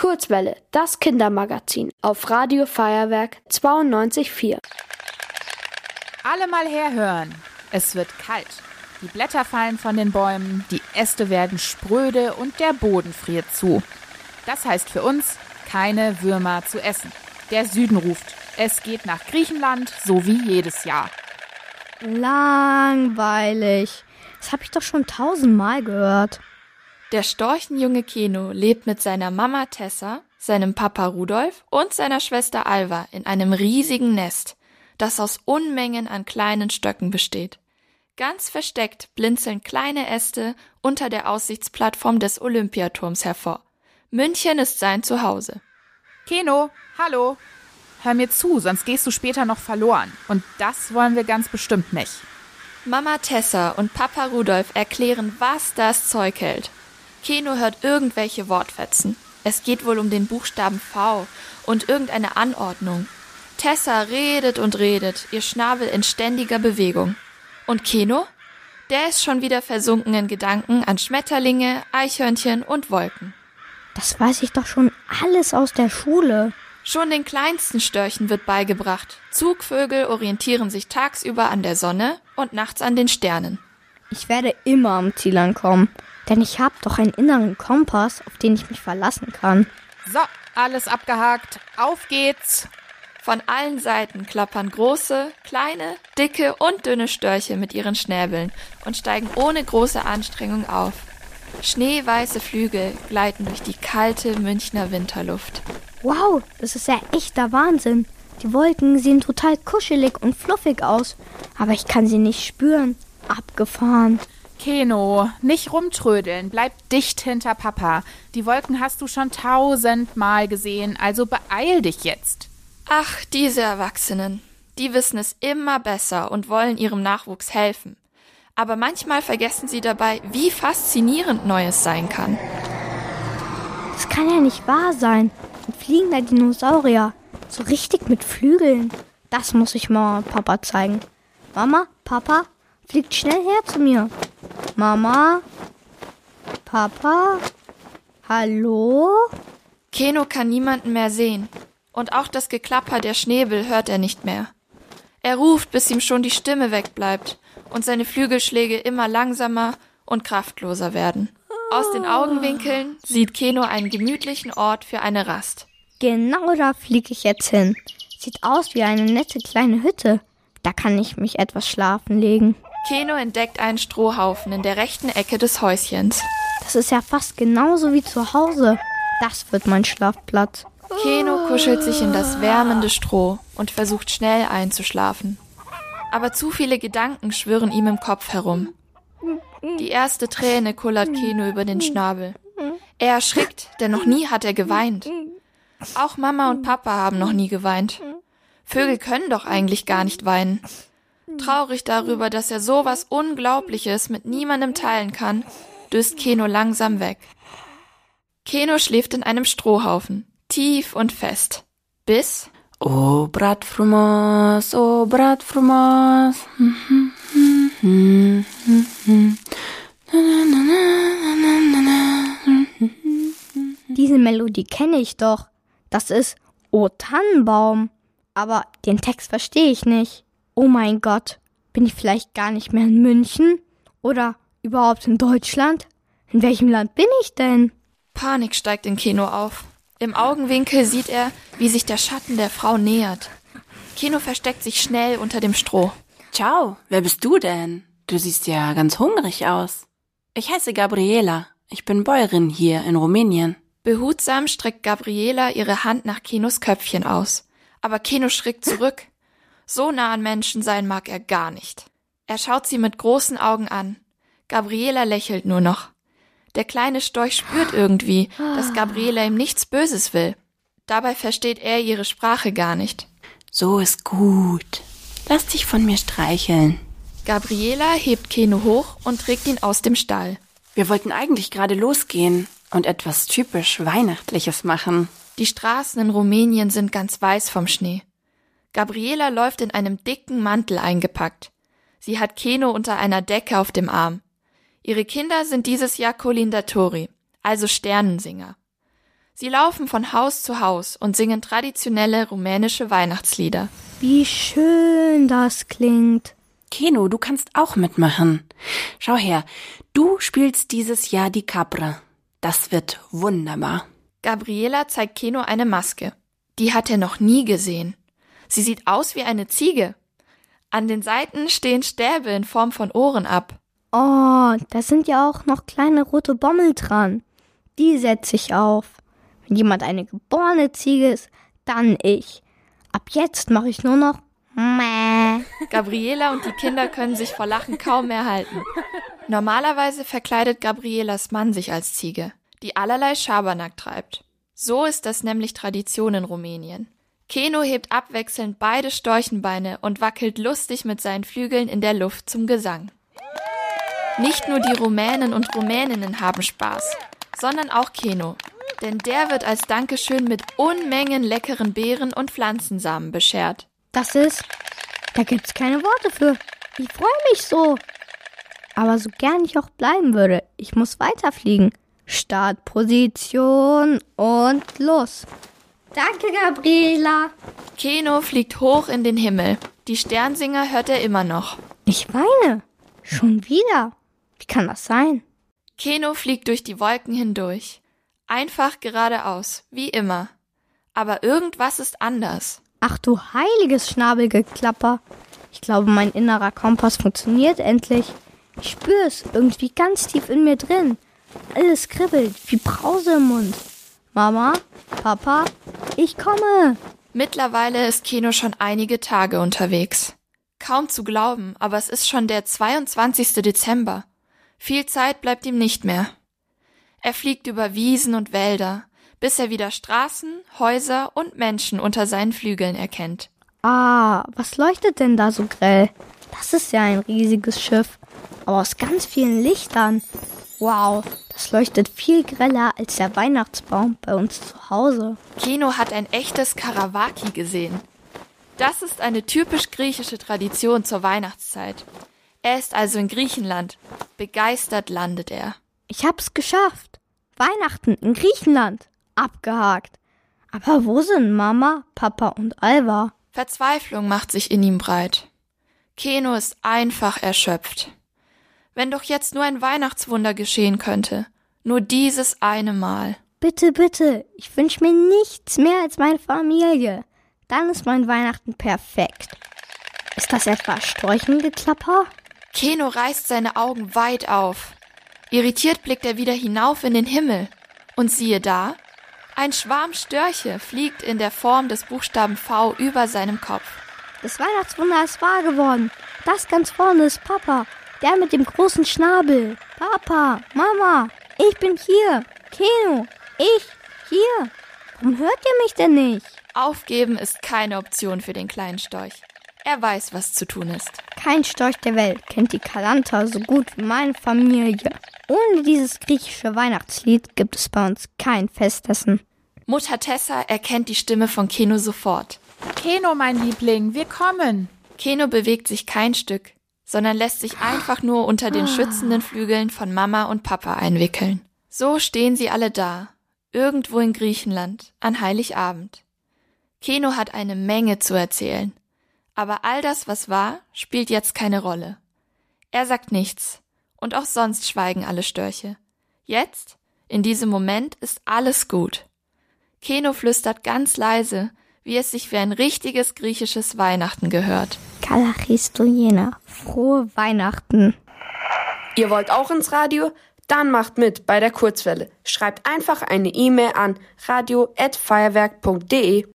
Kurzwelle, das Kindermagazin auf Radio Feuerwerk 92.4. Alle mal herhören. Es wird kalt. Die Blätter fallen von den Bäumen, die Äste werden spröde und der Boden friert zu. Das heißt für uns, keine Würmer zu essen. Der Süden ruft. Es geht nach Griechenland, so wie jedes Jahr. Langweilig. Das habe ich doch schon tausendmal gehört. Der Storchenjunge Keno lebt mit seiner Mama Tessa, seinem Papa Rudolf und seiner Schwester Alva in einem riesigen Nest, das aus Unmengen an kleinen Stöcken besteht. Ganz versteckt blinzeln kleine Äste unter der Aussichtsplattform des Olympiaturms hervor. München ist sein Zuhause. Keno, hallo. Hör mir zu, sonst gehst du später noch verloren. Und das wollen wir ganz bestimmt nicht. Mama Tessa und Papa Rudolf erklären, was das Zeug hält. Keno hört irgendwelche Wortfetzen. Es geht wohl um den Buchstaben V und irgendeine Anordnung. Tessa redet und redet, ihr Schnabel in ständiger Bewegung. Und Keno? Der ist schon wieder versunken in Gedanken an Schmetterlinge, Eichhörnchen und Wolken. Das weiß ich doch schon alles aus der Schule. Schon den kleinsten Störchen wird beigebracht. Zugvögel orientieren sich tagsüber an der Sonne und nachts an den Sternen. Ich werde immer am Ziel ankommen. Denn ich habe doch einen inneren Kompass, auf den ich mich verlassen kann. So, alles abgehakt. Auf geht's. Von allen Seiten klappern große, kleine, dicke und dünne Störche mit ihren Schnäbeln und steigen ohne große Anstrengung auf. Schneeweiße Flügel gleiten durch die kalte Münchner Winterluft. Wow, das ist ja echter Wahnsinn. Die Wolken sehen total kuschelig und fluffig aus, aber ich kann sie nicht spüren. Abgefahren. Keno, nicht rumtrödeln, bleib dicht hinter Papa. Die Wolken hast du schon tausendmal gesehen, also beeil dich jetzt. Ach, diese Erwachsenen, die wissen es immer besser und wollen ihrem Nachwuchs helfen. Aber manchmal vergessen sie dabei, wie faszinierend Neues sein kann. Das kann ja nicht wahr sein. Ein fliegender Dinosaurier. So richtig mit Flügeln. Das muss ich mal Papa zeigen. Mama, Papa, fliegt schnell her zu mir. Mama? Papa? Hallo? Keno kann niemanden mehr sehen. Und auch das Geklapper der Schnäbel hört er nicht mehr. Er ruft, bis ihm schon die Stimme wegbleibt und seine Flügelschläge immer langsamer und kraftloser werden. Aus den Augenwinkeln sieht Keno einen gemütlichen Ort für eine Rast. Genau da fliege ich jetzt hin. Sieht aus wie eine nette kleine Hütte. Da kann ich mich etwas schlafen legen. Keno entdeckt einen Strohhaufen in der rechten Ecke des Häuschens. Das ist ja fast genauso wie zu Hause. Das wird mein Schlafplatz. Keno kuschelt sich in das wärmende Stroh und versucht schnell einzuschlafen. Aber zu viele Gedanken schwirren ihm im Kopf herum. Die erste Träne kullert Keno über den Schnabel. Er erschrickt, denn noch nie hat er geweint. Auch Mama und Papa haben noch nie geweint. Vögel können doch eigentlich gar nicht weinen. Traurig darüber, dass er so was Unglaubliches mit niemandem teilen kann, döst Keno langsam weg. Keno schläft in einem Strohhaufen, tief und fest. Bis. O brat frumos, o brat frumos. Diese Melodie kenne ich doch. Das ist O Tannenbaum. Aber den Text verstehe ich nicht. Oh mein Gott, bin ich vielleicht gar nicht mehr in München? Oder überhaupt in Deutschland? In welchem Land bin ich denn? Panik steigt in Keno auf. Im Augenwinkel sieht er, wie sich der Schatten der Frau nähert. Keno versteckt sich schnell unter dem Stroh. Ciao, wer bist du denn? Du siehst ja ganz hungrig aus. Ich heiße Gabriela. Ich bin Bäuerin hier in Rumänien. Behutsam streckt Gabriela ihre Hand nach Kenos Köpfchen aus. Aber Keno schrickt zurück. So nah an Menschen sein mag er gar nicht. Er schaut sie mit großen Augen an. Gabriela lächelt nur noch. Der kleine Storch spürt irgendwie, dass Gabriela ihm nichts Böses will. Dabei versteht er ihre Sprache gar nicht. So ist gut. Lass dich von mir streicheln. Gabriela hebt Keno hoch und trägt ihn aus dem Stall. Wir wollten eigentlich gerade losgehen und etwas typisch Weihnachtliches machen. Die Straßen in Rumänien sind ganz weiß vom Schnee. Gabriela läuft in einem dicken Mantel eingepackt. Sie hat Keno unter einer Decke auf dem Arm. Ihre Kinder sind dieses Jahr Colindatori, also Sternensinger. Sie laufen von Haus zu Haus und singen traditionelle rumänische Weihnachtslieder. Wie schön das klingt. Keno, du kannst auch mitmachen. Schau her, du spielst dieses Jahr die Capra. Das wird wunderbar. Gabriela zeigt Keno eine Maske. Die hat er noch nie gesehen. Sie sieht aus wie eine Ziege. An den Seiten stehen Stäbe in Form von Ohren ab. Oh, da sind ja auch noch kleine rote Bommel dran. Die setze ich auf. Wenn jemand eine geborene Ziege ist, dann ich. Ab jetzt mache ich nur noch Mäh. Gabriela und die Kinder können sich vor Lachen kaum mehr halten. Normalerweise verkleidet Gabrielas Mann sich als Ziege, die allerlei Schabernack treibt. So ist das nämlich Tradition in Rumänien. Keno hebt abwechselnd beide Storchenbeine und wackelt lustig mit seinen Flügeln in der Luft zum Gesang. Nicht nur die Rumänen und Rumäninnen haben Spaß, sondern auch Keno. Denn der wird als Dankeschön mit Unmengen leckeren Beeren und Pflanzensamen beschert. Das ist. Da gibt's keine Worte für. Ich freue mich so. Aber so gern ich auch bleiben würde, ich muss weiterfliegen. Startposition und los. Danke, Gabriela. Keno fliegt hoch in den Himmel. Die Sternsinger hört er immer noch. Ich weine. Schon wieder. Wie kann das sein? Keno fliegt durch die Wolken hindurch. Einfach geradeaus, wie immer. Aber irgendwas ist anders. Ach du heiliges Schnabelgeklapper. Ich glaube, mein innerer Kompass funktioniert endlich. Ich spüre es irgendwie ganz tief in mir drin. Alles kribbelt wie Brause im Mund. Mama, Papa, ich komme. Mittlerweile ist Keno schon einige Tage unterwegs. Kaum zu glauben, aber es ist schon der 22. Dezember. Viel Zeit bleibt ihm nicht mehr. Er fliegt über Wiesen und Wälder, bis er wieder Straßen, Häuser und Menschen unter seinen Flügeln erkennt. Ah, was leuchtet denn da so grell? Das ist ja ein riesiges Schiff, aber aus ganz vielen Lichtern. Wow, das leuchtet viel greller als der Weihnachtsbaum bei uns zu Hause. Keno hat ein echtes Karawaki gesehen. Das ist eine typisch griechische Tradition zur Weihnachtszeit. Er ist also in Griechenland. Begeistert landet er. Ich hab's geschafft. Weihnachten in Griechenland. Abgehakt. Aber wo sind Mama, Papa und Alva? Verzweiflung macht sich in ihm breit. Keno ist einfach erschöpft. Wenn doch jetzt nur ein Weihnachtswunder geschehen könnte. Nur dieses eine Mal. Bitte, bitte, ich wünsch mir nichts mehr als meine Familie. Dann ist mein Weihnachten perfekt. Ist das etwa Storchengeklapper? Keno reißt seine Augen weit auf. Irritiert blickt er wieder hinauf in den Himmel. Und siehe da, ein Schwarm Störche fliegt in der Form des Buchstaben V über seinem Kopf. Das Weihnachtswunder ist wahr geworden. Das ganz vorne ist Papa, der mit dem großen Schnabel. Papa, Mama, ich bin hier. Keno, ich, hier. Warum hört ihr mich denn nicht? Aufgeben ist keine Option für den kleinen Storch. Er weiß, was zu tun ist. Kein Storch der Welt kennt die Kalanta so gut wie meine Familie. Ohne dieses griechische Weihnachtslied gibt es bei uns kein Festessen. Mutter Tessa erkennt die Stimme von Keno sofort. Keno, mein Liebling, wir kommen. Keno bewegt sich kein Stück, sondern lässt sich einfach nur unter den schützenden Flügeln von Mama und Papa einwickeln. So stehen sie alle da, irgendwo in Griechenland, an Heiligabend. Keno hat eine Menge zu erzählen. Aber all das, was war, spielt jetzt keine Rolle. Er sagt nichts. Und auch sonst schweigen alle Störche. Jetzt, in diesem Moment, ist alles gut. Keno flüstert ganz leise, wie es sich für ein richtiges griechisches Weihnachten gehört. Kalachistojena. Frohe Weihnachten. Ihr wollt auch ins Radio? Dann macht mit bei der Kurzwelle. Schreibt einfach eine E-Mail an radio@feuerwerk.de.